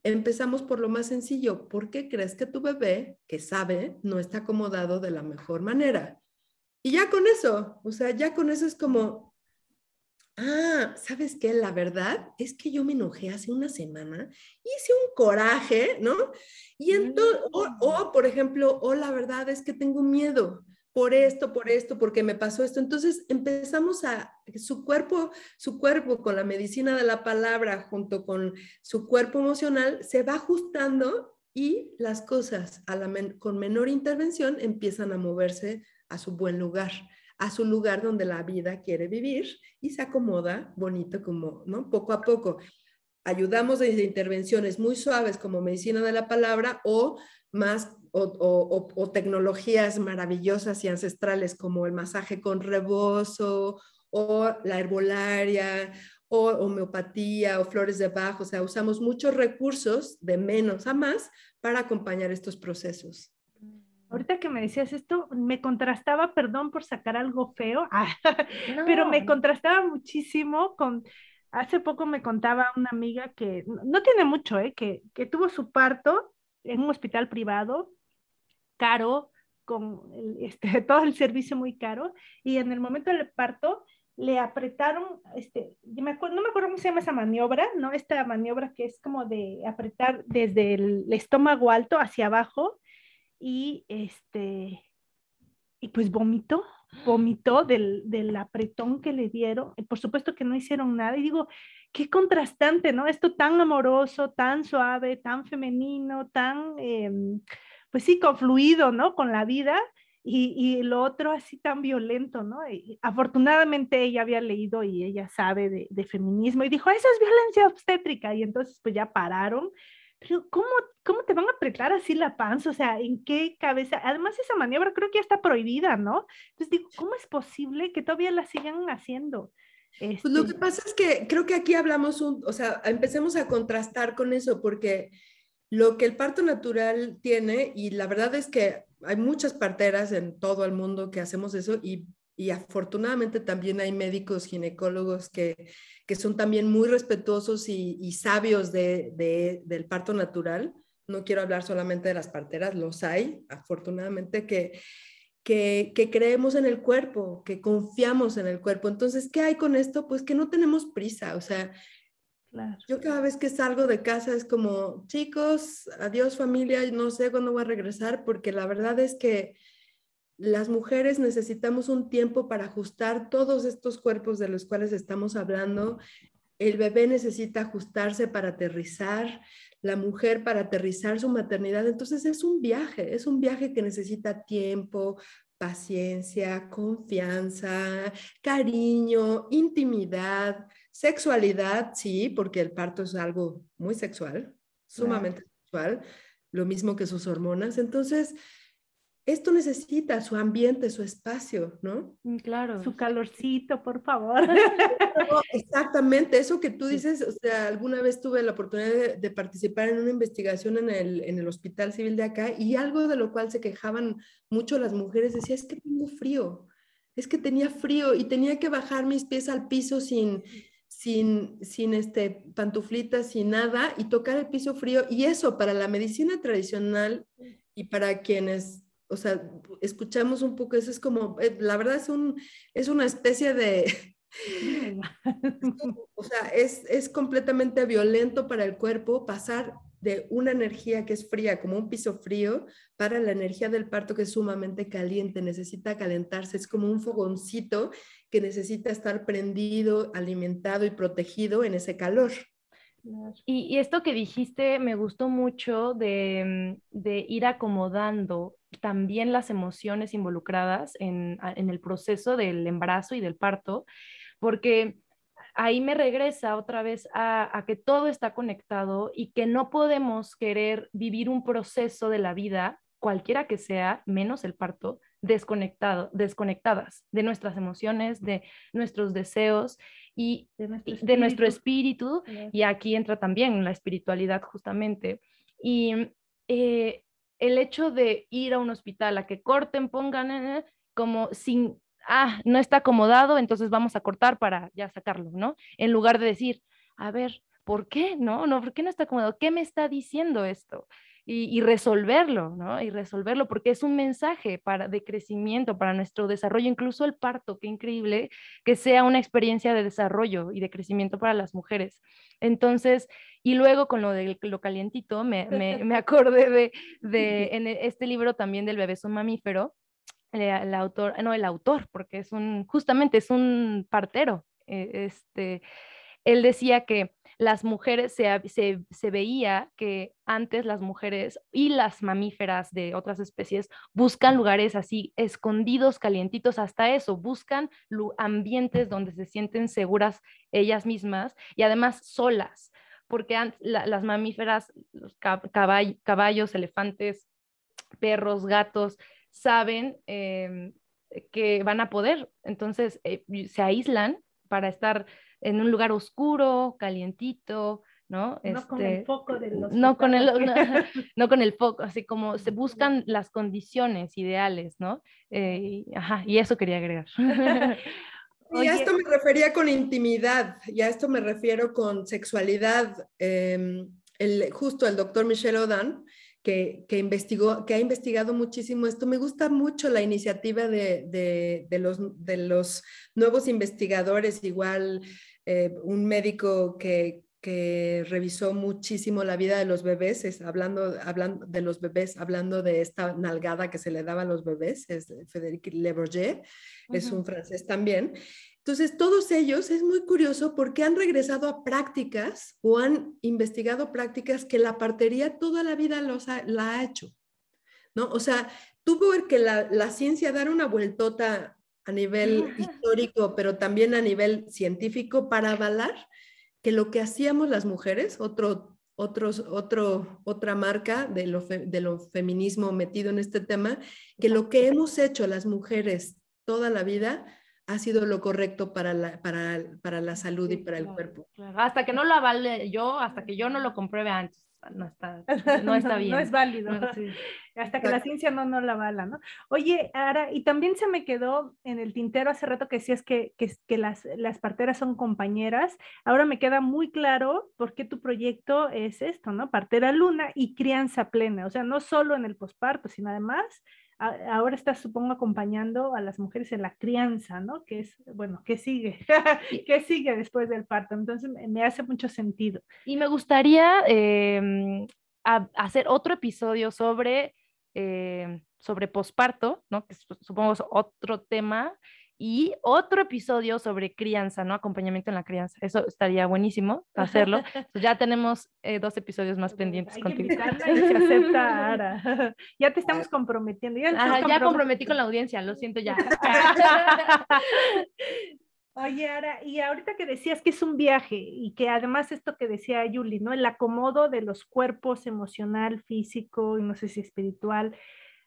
empezamos por lo más sencillo. ¿Por qué crees que tu bebé, que sabe, no está acomodado de la mejor manera? Y ya con eso, o sea, ya con eso es como, ah, ¿sabes qué? La verdad es que yo me enojé hace una semana, hice un coraje, ¿no? Y entonces, o, o, por ejemplo, o la verdad es que tengo miedo por esto, por esto, porque me pasó esto. Entonces empezamos a, su cuerpo, su cuerpo con la medicina de la palabra junto con su cuerpo emocional se va ajustando y las cosas con menor intervención empiezan a moverse a su buen lugar, a su lugar donde la vida quiere vivir y se acomoda bonito como, ¿no? Poco a poco. Ayudamos desde intervenciones muy suaves como medicina de la palabra o más o, tecnologías maravillosas y ancestrales como el masaje con rebozo o la herbolaria o homeopatía o flores de bajo. O sea, usamos muchos recursos de menos a más para acompañar estos procesos. Ahorita que me decías esto, me contrastaba, perdón por sacar algo feo, [LAUGHS] pero me contrastaba muchísimo con, hace poco me contaba una amiga que no tiene mucho, ¿eh? que, que tuvo su parto en un hospital privado, caro, con [LAUGHS] este, todo el servicio muy caro, y en el momento del parto le apretaron, este, no me acuerdo cómo se llama esa maniobra, ¿no? Esta maniobra que es como de apretar desde el estómago alto hacia abajo y este, y pues vomitó, vomitó del, del apretón que le dieron. Y por supuesto que no hicieron nada. Y digo, qué contrastante, ¿no? Esto tan amoroso, tan suave, tan femenino, tan, em, pues sí, confluido, ¿no? Con la vida. Y, y, lo otro así tan violento, ¿no? Y afortunadamente ella había leído y ella sabe de, de, feminismo y dijo, eso es violencia obstétrica. Y entonces pues ya pararon pero ¿cómo, ¿cómo te van a apretar así la panza? O sea, ¿en qué cabeza? Además, esa maniobra creo que ya está prohibida, ¿no? Entonces digo, ¿cómo es posible que todavía la sigan haciendo? Pues lo que este pasa es que creo que aquí hablamos, un, o sea, empecemos a contrastar con eso, porque lo que el parto natural tiene, y la verdad es que hay muchas parteras en todo el mundo que hacemos eso, y y afortunadamente también hay médicos ginecólogos que, que son también muy respetuosos y, sabios de, del parto natural. No quiero hablar solamente de las parteras, los hay, afortunadamente, que, que, que, creemos en el cuerpo, que confiamos en el cuerpo. Entonces, ¿qué hay con esto? Pues que no tenemos prisa, o sea, yo cada vez que salgo de casa es como, chicos, adiós familia, no sé cuándo voy a regresar, porque la verdad es que las mujeres necesitamos un tiempo para ajustar todos estos cuerpos de los cuales estamos hablando. El bebé necesita ajustarse para aterrizar, la mujer para aterrizar su maternidad. Entonces es un viaje, es un viaje que necesita tiempo, paciencia, confianza, cariño, intimidad, sexualidad, sí, porque el parto es algo muy sexual, sumamente sexual, lo mismo que sus hormonas. Entonces, esto necesita su ambiente, su espacio, ¿no? Mm, claro. Su calorcito, por favor. exactamente, eso que tú dices, o sea, alguna vez tuve la oportunidad de, participar en una investigación en el, en el, Hospital Civil de acá y algo de lo cual se quejaban mucho las mujeres, decía, es que tengo frío, es que tenía frío y tenía que bajar mis pies al piso sin, sin, sin este, pantuflitas, sin nada y tocar el piso frío. Y eso para la medicina tradicional y para quienes o sea, escuchamos un poco, eso es como, eh, la verdad es, un, es una especie de, [LAUGHS] [LAUGHS] o sea, es, es completamente violento para el cuerpo pasar de una energía que es fría, como un piso frío, para la energía del parto que es sumamente caliente, necesita calentarse, es como un fogoncito que necesita estar prendido, alimentado y protegido en ese calor. Y, esto que dijiste me gustó mucho de, de ir acomodando también las emociones involucradas en, el proceso del embarazo y del parto, porque ahí me regresa otra vez a, que todo está conectado y que no podemos querer vivir un proceso de la vida, cualquiera que sea, menos el parto, desconectado, desconectadas de nuestras emociones, de nuestros deseos y de nuestro espíritu. Y aquí entra también la espiritualidad justamente. Y eh, el hecho de ir a un hospital a que corten, pongan, eh, como sin ah, no está acomodado, entonces vamos a cortar para ya sacarlo, ¿no? En lugar de decir, a ver, ¿por qué? No, no, ¿por qué no está acomodado? ¿Qué me está diciendo esto? y, resolverlo, ¿no? Y resolverlo porque es un mensaje para, de crecimiento para nuestro desarrollo, incluso el parto, qué increíble que sea una experiencia de desarrollo y de crecimiento para las mujeres. Entonces, y luego con lo de lo calientito, me, me, [LAUGHS] acordé de, de, en e, este libro también del bebé es un mamífero, el, autor, no, el autor, porque es un, justamente es un partero, eh, este, él decía que las mujeres, se, veía que antes las mujeres y las mamíferas de otras especies buscan lugares así escondidos, calientitos, hasta eso, buscan ambientes donde se sienten seguras ellas mismas y además solas, porque las mamíferas, los caballos, elefantes, perros, gatos, saben em, que van a poder, entonces eh, se aíslan para estar en un lugar oscuro, calientito, ¿no? No con el este, foco de los no con el [LAUGHS] no, con el foco, así como [LAUGHS] se buscan las condiciones ideales, ¿no? Eh, ajá, y eso quería agregar. [LAUGHS] Y a esto me refería con intimidad, y a esto me refiero con sexualidad. Em, el, justo el doctor Michel Odan que, investigó, que ha investigado muchísimo esto. Me gusta mucho la iniciativa de, los, de los nuevos investigadores, igual eh, un médico que, que revisó muchísimo la vida de los bebés, es, hablando, hablando de los bebés, hablando de esta nalgada que se le daba a los bebés, es Frédéric Le Bourget, es un francés también, entonces, todos ellos es muy curioso porque han regresado a prácticas o han investigado prácticas que la partería toda la vida los ha, la ha hecho, ¿no? O sea, tuvo que la, la ciencia dar una vueltota a nivel histórico, pero también a nivel científico para avalar que lo que hacíamos las mujeres, otro, otros, otro, otra marca de lo, de lo feminismo metido en este tema, que lo que hemos hecho las mujeres toda la vida ha sido lo correcto para la, para, para la salud y para el cuerpo. Hasta que no lo avale yo, hasta que yo no lo compruebe antes, no está, [LAUGHS] no está bien. no es válido. [LAUGHS] Hasta que la ciencia no, no la avala, ¿no? Oye, Ara, y también se me quedó en el tintero hace rato que decías que, que, que las, las parteras son compañeras. Ahora me queda muy claro por qué tu proyecto es esto, ¿no? Partera luna y crianza plena. O sea, no solo en el posparto, sino además ahora estás, supongo, acompañando a las mujeres en la crianza, ¿no? Que es, bueno, ¿qué sigue? [LAUGHS] ¿Qué sigue después del parto? Entonces, me hace mucho sentido. Y me gustaría em, hacer otro episodio sobre, eh, sobre posparto, ¿no? Que supongo es otro tema, y otro episodio sobre crianza, ¿no? Acompañamiento en la crianza. Eso estaría buenísimo [LAUGHS] hacerlo. ya tenemos eh, dos episodios más pendientes Hay contigo. Que y se [LAUGHS] acepta Ara. [LAUGHS] ya te estamos comprometiendo. Ya, ya comprometí con la audiencia, lo siento ya. Oye, Ara, y ahorita que decías que es un viaje y que además esto que decía Yuli, ¿no? El acomodo de los cuerpos emocional, físico y no sé si espiritual,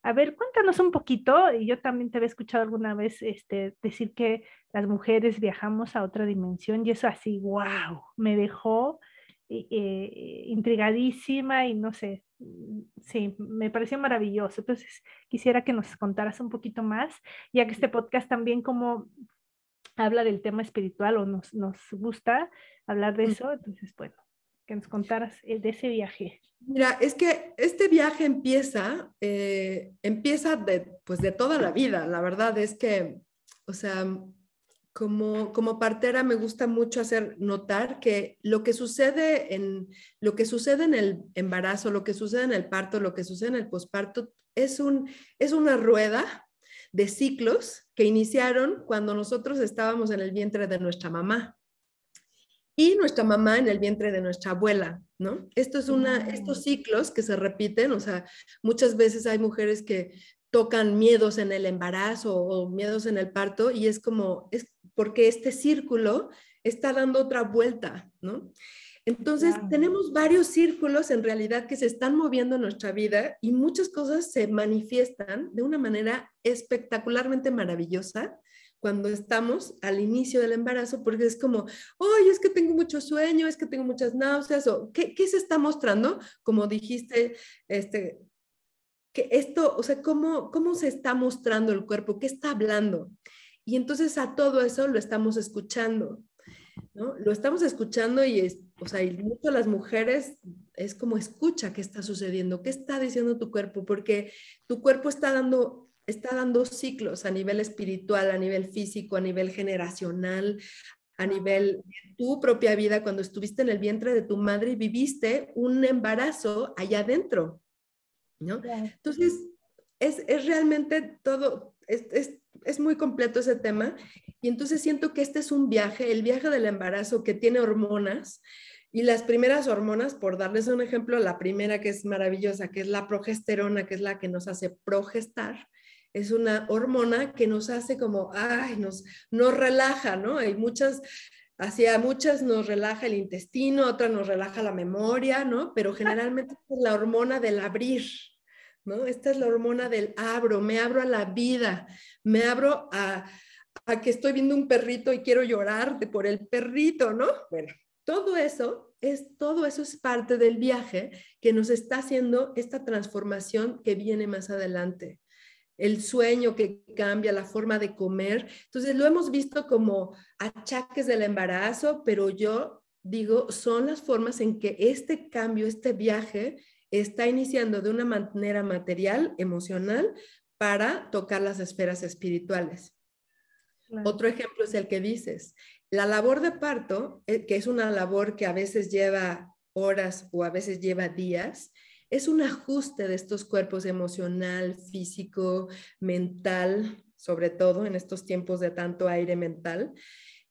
a ver, cuéntanos un poquito, y yo también te había escuchado alguna vez este, decir que las mujeres viajamos a otra dimensión y eso así, wow, me dejó eh, eh, intrigadísima y no sé, mm, sí, me pareció maravilloso. Entonces, quisiera que nos contaras un poquito más, ya que este podcast también como habla del tema espiritual o nos, nos gusta hablar de eso, entonces, bueno, que nos contaras eh, de ese viaje. Mira, es que este viaje empieza, eh, empieza de, pues de toda la vida. La verdad es que, o sea, como, como partera me gusta mucho hacer notar que lo que sucede en lo que sucede en el embarazo, lo que sucede en el parto, lo que sucede en el posparto es un es una rueda de ciclos que iniciaron cuando nosotros estábamos en el vientre de nuestra mamá y nuestra mamá en el vientre de nuestra abuela, ¿no? Esto es una, estos ciclos que se repiten, o sea, muchas veces hay mujeres que tocan miedos en el embarazo o miedos en el parto y es como, es porque este círculo está dando otra vuelta, ¿no? Entonces, tenemos varios círculos en realidad que se están moviendo en nuestra vida y muchas cosas se manifiestan de una manera espectacularmente maravillosa cuando estamos al inicio del embarazo, porque es como, oye, es que tengo mucho sueño, es que tengo muchas náuseas, o ¿qué, qué se está mostrando? Como dijiste, este, que esto, o sea, ¿cómo, ¿cómo se está mostrando el cuerpo? ¿Qué está hablando? Y entonces a todo eso lo estamos escuchando, ¿no? Lo estamos escuchando y, es, o sea, y mucho las mujeres es como escucha qué está sucediendo, qué está diciendo tu cuerpo, porque tu cuerpo está dando está dando ciclos a nivel espiritual, a nivel físico, a nivel generacional, a nivel de tu propia vida, cuando estuviste en el vientre de tu madre y viviste un embarazo allá adentro, ¿no? Entonces, es, es, realmente todo, es, es, es muy completo ese tema y entonces siento que este es un viaje, el viaje del embarazo que tiene hormonas, y las primeras hormonas, por darles un ejemplo, la primera que es maravillosa, que es la progesterona, que es la que nos hace progestar, es una hormona que nos hace como, ay, nos, nos relaja, ¿no? Hay muchas, hacia muchas nos relaja el intestino, otras nos relaja la memoria, ¿no? Pero generalmente es la hormona del abrir, ¿no? Esta es la hormona del abro, me abro a la vida, me abro a, a que estoy viendo un perrito y quiero llorar por el perrito, ¿no? Bueno, todo eso es todo eso es parte del viaje que nos está haciendo esta transformación que viene más adelante el sueño que cambia, la forma de comer. Entonces lo hemos visto como achaques del embarazo, pero yo digo, son las formas en que este cambio, este viaje está iniciando de una manera material, emocional, para tocar las esferas espirituales. Otro ejemplo es el que dices. La labor de parto, eh, que es una labor que a veces lleva horas o a veces lleva días, es un ajuste de estos cuerpos emocional, físico, mental, sobre todo en estos tiempos de tanto aire mental.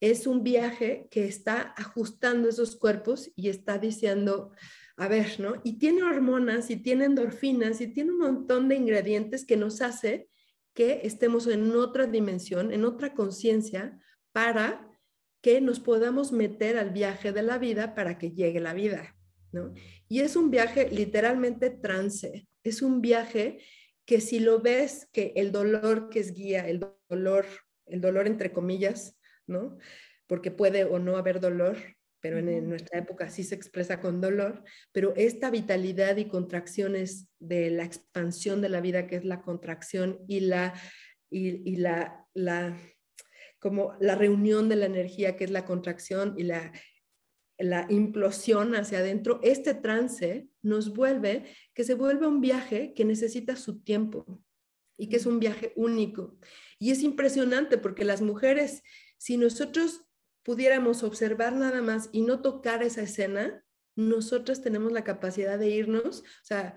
Es un viaje que está ajustando esos cuerpos y está diciendo, a ver, ¿no? Y tiene hormonas y tiene endorfinas y tiene un montón de ingredientes que nos hace que estemos en otra dimensión, en otra conciencia, para que nos podamos meter al viaje de la vida para que llegue la vida. Y es un viaje literalmente trance, es un viaje que si lo ves que el dolor que es guía, el dolor, el dolor entre comillas, ¿no? Porque puede o no haber dolor, pero en, nuestra época sí se expresa con dolor, pero esta vitalidad y contracciones de la expansión de la vida, que es la contracción y la, y, la, la, como la reunión de la energía, que es la contracción y la la implosión hacia adentro, este trance nos vuelve, que se vuelve un viaje que necesita su tiempo y que es un viaje único. Y es impresionante porque las mujeres, si nosotros pudiéramos observar nada más y no tocar esa escena, nosotras tenemos la capacidad de irnos, o sea,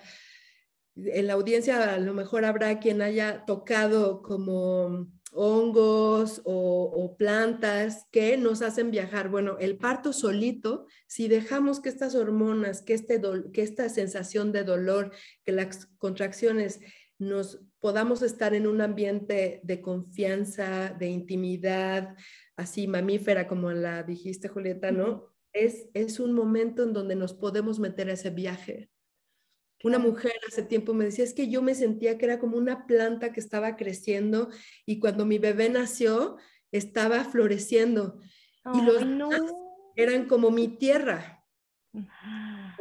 en la audiencia a lo mejor habrá quien haya tocado como hongos o, plantas que nos hacen viajar. Bueno, el parto solito, si dejamos que estas hormonas, que, este que esta sensación de dolor, que las contracciones nos podamos estar en un ambiente de confianza, de intimidad, así mamífera como la dijiste, Julieta, ¿no? Es, es un momento en donde nos podemos meter a ese viaje. Una mujer hace tiempo me decía, es que yo me sentía que era como una planta que estaba creciendo y cuando mi bebé nació estaba floreciendo. y los no. eran como mi tierra.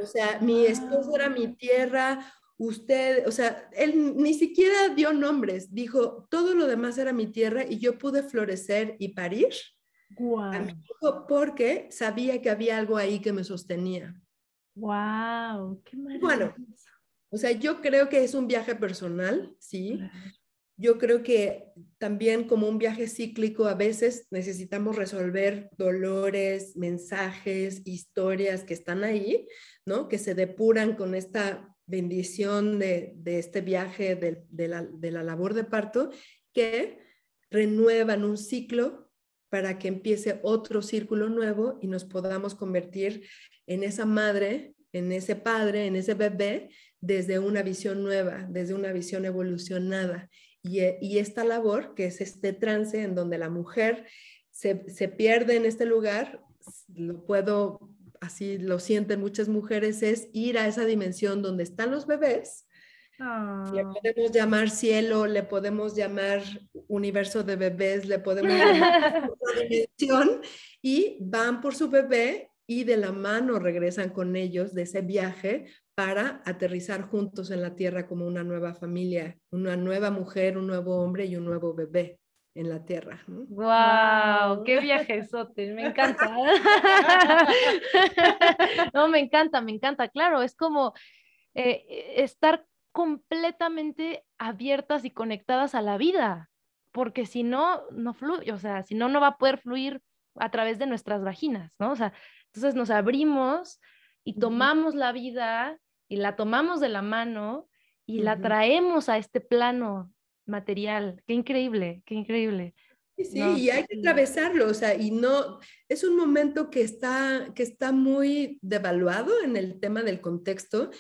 O sea, mi esposo era mi tierra, usted, o sea, él ni siquiera dio nombres, dijo, todo lo demás era mi tierra y yo pude florecer y parir. Wow. porque sabía que había algo ahí que me sostenía. Wow, qué Bueno, o sea, yo creo que es un viaje personal, sí. Yo creo que también como un viaje cíclico a veces necesitamos resolver dolores, mensajes, historias que están ahí, ¿no? Que se depuran con esta bendición de, este viaje de, la, de la labor de parto, que renuevan un ciclo para que empiece otro círculo nuevo y nos podamos convertir en esa madre, en ese padre, en ese bebé desde una visión nueva, desde una visión evolucionada. Eh, y, esta labor, que es este trance en donde la mujer se, pierde en este lugar, lo puedo, así lo sienten muchas mujeres, es ir a esa dimensión donde están los bebés. Le ah. podemos llamar cielo, le podemos llamar universo de bebés, le podemos llamar [LAUGHS] otra dimensión y van por su bebé y de la mano regresan con ellos de ese viaje para aterrizar juntos en la tierra como una nueva familia, una nueva mujer, un nuevo hombre y un nuevo bebé. en la tierra. ¿no? ¡Wow! ¡Qué viajesote! Me encanta. [LAUGHS] no, me encanta, me encanta. Claro, es como eh, estar completamente abiertas y conectadas a la vida, porque si no, no fluye, o sea, si no, no va a poder fluir a través de nuestras vaginas, ¿no? O sea, entonces nos abrimos y tomamos la vida y la tomamos de la mano y la traemos a este plano material. Qué increíble, qué increíble. Sí, y hay que atravesarlo, o sea, y no, es un momento que está, que está muy devaluado en el tema del contexto,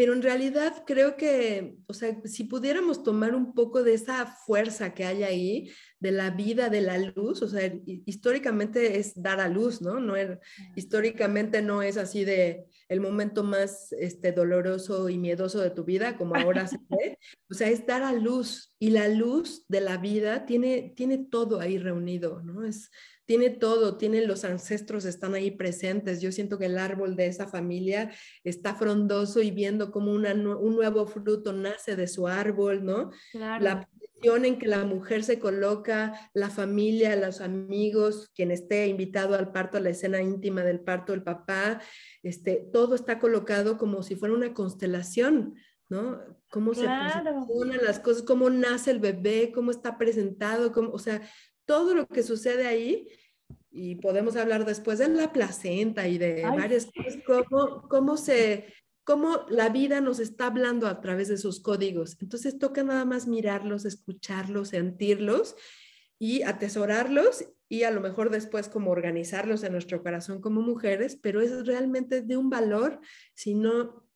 pero en realidad creo que, o sea, si pudiéramos tomar un poco de esa fuerza que hay ahí, de la vida, de la luz, o sea, históricamente es dar a luz, ¿no? no es, históricamente no es así de el momento más este, doloroso y miedoso de tu vida, como ahora se [LAUGHS] ve, o sea, es dar a luz, y la luz de la vida tiene, tiene todo ahí reunido, ¿no? Es, tiene todo, tiene los ancestros, están ahí presentes. Yo siento que el árbol de esa familia está frondoso y viendo como un nuevo fruto nace de su árbol, ¿no? La posición en que la mujer se coloca, la familia, los amigos, quien esté invitado al parto, a la escena íntima del parto, el papá, este, todo está colocado como si fuera una constelación. ¿no? Cómo se posicionan las cosas, cómo nace el bebé, cómo está presentado, cómo, o sea, todo lo que sucede ahí y podemos hablar después de la placenta y de varias cosas, cómo, cómo, se, cómo la vida nos está hablando a través de esos códigos. Entonces toca nada más mirarlos, escucharlos, sentirlos y atesorarlos y a lo mejor después como organizarlos en nuestro corazón como mujeres, pero es realmente de un valor si no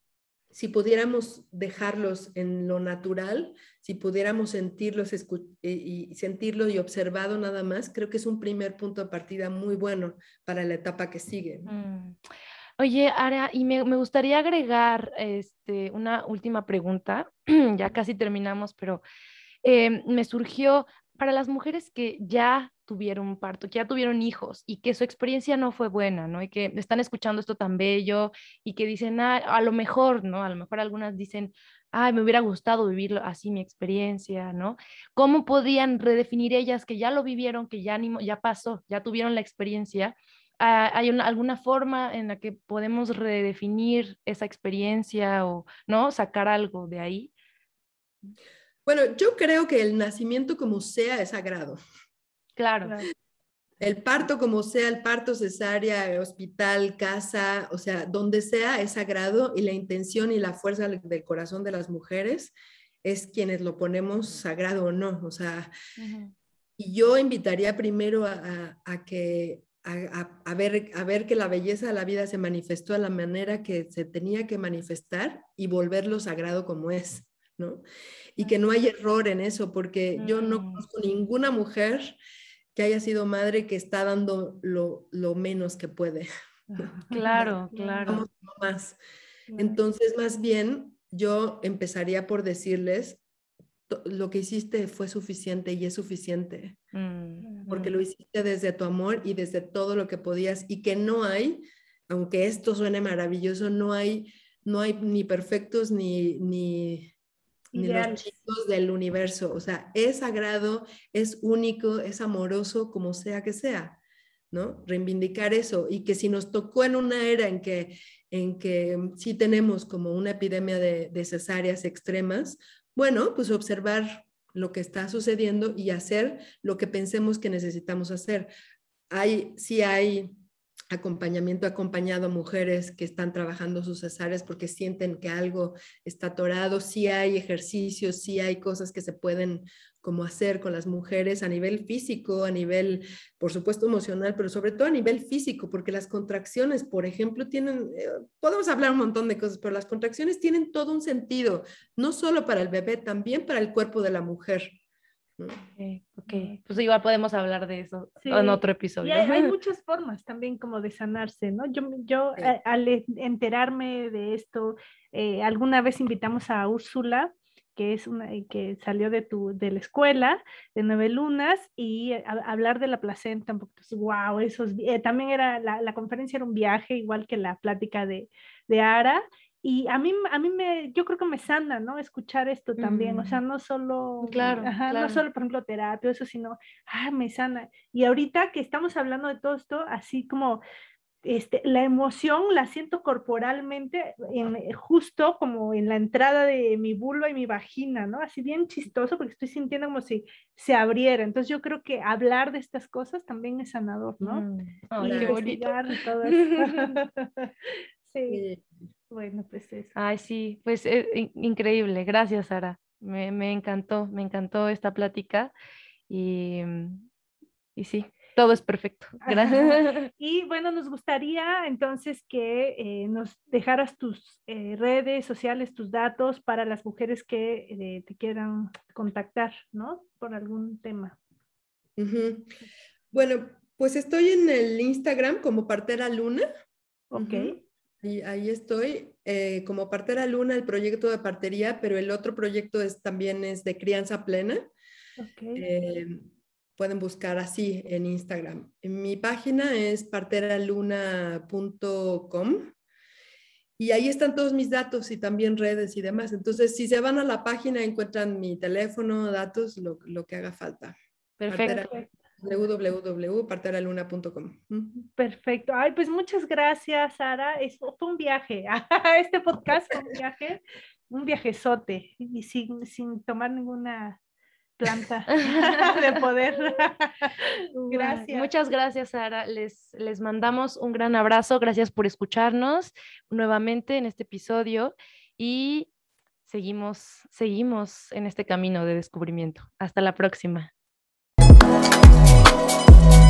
si pudiéramos dejarlos en lo natural, si pudiéramos sentirlos y sentirlo y observado nada más, creo que es un primer punto de partida muy bueno para la etapa que sigue. Mm. Oye, Ara, y me, gustaría agregar este, una última pregunta, [CLEARS THROAT] ya casi terminamos, pero eh, me surgió para las mujeres que ya tuvieron un parto, que ya tuvieron hijos y que su experiencia no fue buena, ¿no? Y que están escuchando esto tan bello y que dicen, ah, a lo mejor, ¿no? A lo mejor algunas dicen, ay, me hubiera gustado vivir así mi experiencia, ¿no? ¿Cómo podían redefinir ellas que ya lo vivieron, que ya, ya pasó, ya tuvieron la experiencia? Ah, ¿Hay alguna forma en la que podemos redefinir esa experiencia o, ¿no? Sacar algo de ahí? Bueno, yo creo que el nacimiento como sea es sagrado. Claro. El parto como sea, el parto cesárea, hospital, casa, o sea, donde sea es sagrado y la intención y la fuerza del corazón de las mujeres es quienes lo ponemos sagrado o no. O sea, y yo invitaría primero a, que a, ver, a ver que la belleza de la vida se manifestó de la manera que se tenía que manifestar y volverlo sagrado como es, ¿no? Y que no hay error en eso, porque yo no mm. conozco ninguna mujer que haya sido madre que está dando lo, menos que puede. [LAUGHS] Claro, claro. Más. Entonces, más bien, yo empezaría por decirles, lo que hiciste fue suficiente y es suficiente, mm, porque lo hiciste desde tu amor y desde todo lo que podías y que no hay, aunque esto suene maravilloso, no hay, no hay ni perfectos ni, ni, ni los chicos del universo. O sea, es sagrado, es único, es amoroso, como sea que sea, ¿no? Reivindicar eso y que si nos tocó en una era en que, en que sí tenemos como una epidemia de, de cesáreas extremas, bueno, pues observar lo que está sucediendo y hacer lo que pensemos que necesitamos hacer. Hay, sí hay acompañamiento acompañado a mujeres que están trabajando sus cesáreas porque sienten que algo está atorado, sí hay ejercicios, sí hay cosas que se pueden como hacer con las mujeres a nivel físico, a nivel, por supuesto, emocional, pero sobre todo a nivel físico, porque las contracciones, por ejemplo, tienen, eh, podemos hablar un montón de cosas, pero las contracciones tienen todo un sentido, no solo para el bebé, también para el cuerpo de la mujer. Ok, pues igual podemos hablar de eso en otro episodio. hay, [LAUGHS] muchas formas también como de sanarse, ¿no? Yo, yo eh, al enterarme de esto, eh, alguna vez invitamos a Úrsula, que es una eh, que salió de tu de la escuela de nueve lunas y hablar de la placenta un poquito wow esos también era la, la, conferencia era un viaje igual que la plática de, de Ara y a mí, a mí me, yo creo que me sana, ¿no? Escuchar esto también, o sea, Mm. no solo, Claro, ajá, no claro. solo, por ejemplo, terapia, eso, sino, ah, me sana. Y ahorita que estamos hablando de todo esto, así como, este, la emoción la siento corporalmente, en, eh, justo como en la entrada de mi vulva y mi vagina, ¿no? Así bien chistoso, porque estoy sintiendo como si se abriera. Entonces yo creo que hablar de estas cosas también es sanador, ¿no? Mm. Y Ay, qué bonito. y todo eso. [LAUGHS] [LAUGHS] sí, Sí. Bueno, pues eso. Ay, sí, pues eh, in- increíble. Gracias, Sara. Me, me encantó, me encantó esta plática y, mm, y sí, todo es perfecto. [LAUGHS] Gracias. [LAUGHS] Y bueno, nos gustaría entonces que eh, nos dejaras tus eh, redes sociales, tus datos para las mujeres que eh, te quieran contactar, ¿no? Por algún tema. Bueno, pues estoy en el Instagram como Partera Luna. Ok. Y ahí estoy eh, como Partera Luna, el proyecto de partería, pero el otro proyecto es, también es de crianza plena. Eh, pueden buscar así en Instagram. Mi página es parteraluna.com y ahí están todos mis datos y también redes y demás. Entonces, si se van a la página, encuentran mi teléfono, datos, lo, lo que haga falta. Perfecto. Partera- www.parteraluna.com. Perfecto. Ay, pues muchas gracias, Sara. Es, fue un viaje. [LAUGHS] Este podcast fue un viaje, un viajezote y sin, sin tomar ninguna planta [LAUGHS] de poder. Gracias. Muchas gracias, Sara. Les, les mandamos un gran abrazo. Gracias por escucharnos nuevamente en este episodio y seguimos, seguimos en este camino de descubrimiento. Hasta la próxima. Thank you.